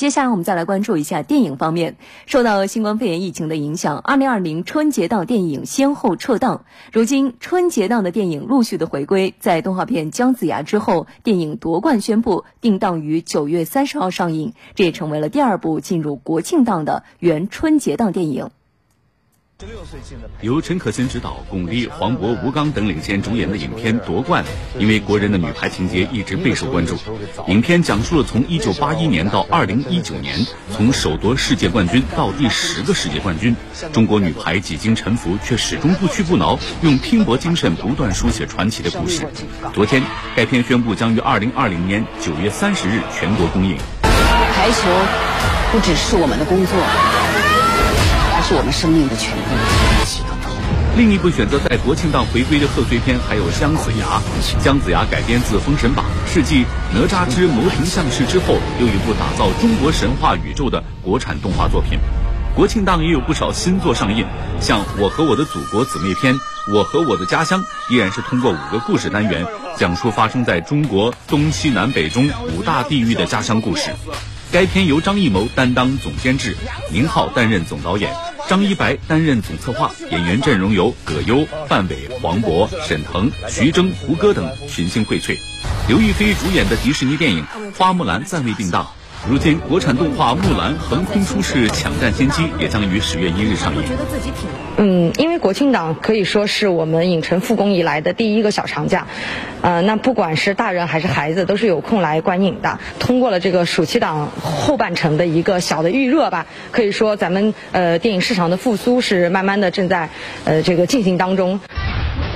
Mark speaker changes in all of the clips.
Speaker 1: 接下来我们再来关注一下电影方面。受到新冠肺炎疫情的影响，二零二零春节档电影先后撤档。如今春节档的电影陆续的回归，在动画片《姜子牙》之后，电影夺冠宣布定档于九月三十号上映，这也成为了第二部进入国庆档的原春节档电影。
Speaker 2: 由陈可辛执导，巩俐、黄渤、吴刚等领衔主演的影片《夺冠》，因为国人的女排情节一直备受关注。影片讲述了从1981年到2019年，从首夺世界冠军到第十个世界冠军，中国女排几经沉浮却始终不屈不挠，用拼搏精神不断书写传奇的故事。昨天，该片宣布将于2020年9月30日全国公映。
Speaker 3: 排球不只是我们的工作。是我们生命的全部。
Speaker 2: 另一部选择在国庆档回归的贺岁片还有《姜子牙》。《姜子牙》改编自《封神榜》，是继《哪吒之魔童降世》之后又一部打造中国神话宇宙的国产动画作品。国庆档也有不少新作上映，像《我和我的祖国》姊妹篇《我和我的家乡》，依然是通过五个故事单元，讲述发生在中国东西南北中五大地域的家乡故事。该片由张艺谋担当总监制，宁浩担任总导演。张一白担任总策划，演员阵容由葛优、范伟、黄渤、沈腾、徐峥、胡歌等群星荟萃。刘亦菲主演的迪士尼电影《花木兰》暂未定档。如今，国产动画《木兰》横空出世，抢占先机，也将于十月一日上映。
Speaker 4: 嗯，因为国庆档可以说是我们影城复工以来的第一个小长假，呃，那不管是大人还是孩子，都是有空来观影的。通过了这个暑期档后半程的一个小的预热吧，可以说咱们呃电影市场的复苏是慢慢的正在呃这个进行当中。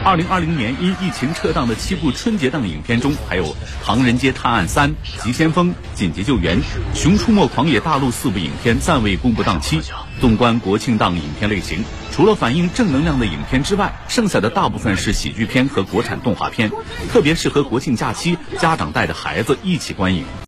Speaker 2: 二零二零年因疫情撤档的七部春节档影片中，还有《唐人街探案三》《急先锋》《紧急救援》《熊出没狂野大陆》四部影片暂未公布档期。纵观国庆档影片类型，除了反映正能量的影片之外，剩下的大部分是喜剧片和国产动画片，特别适合国庆假期家长带着孩子一起观影。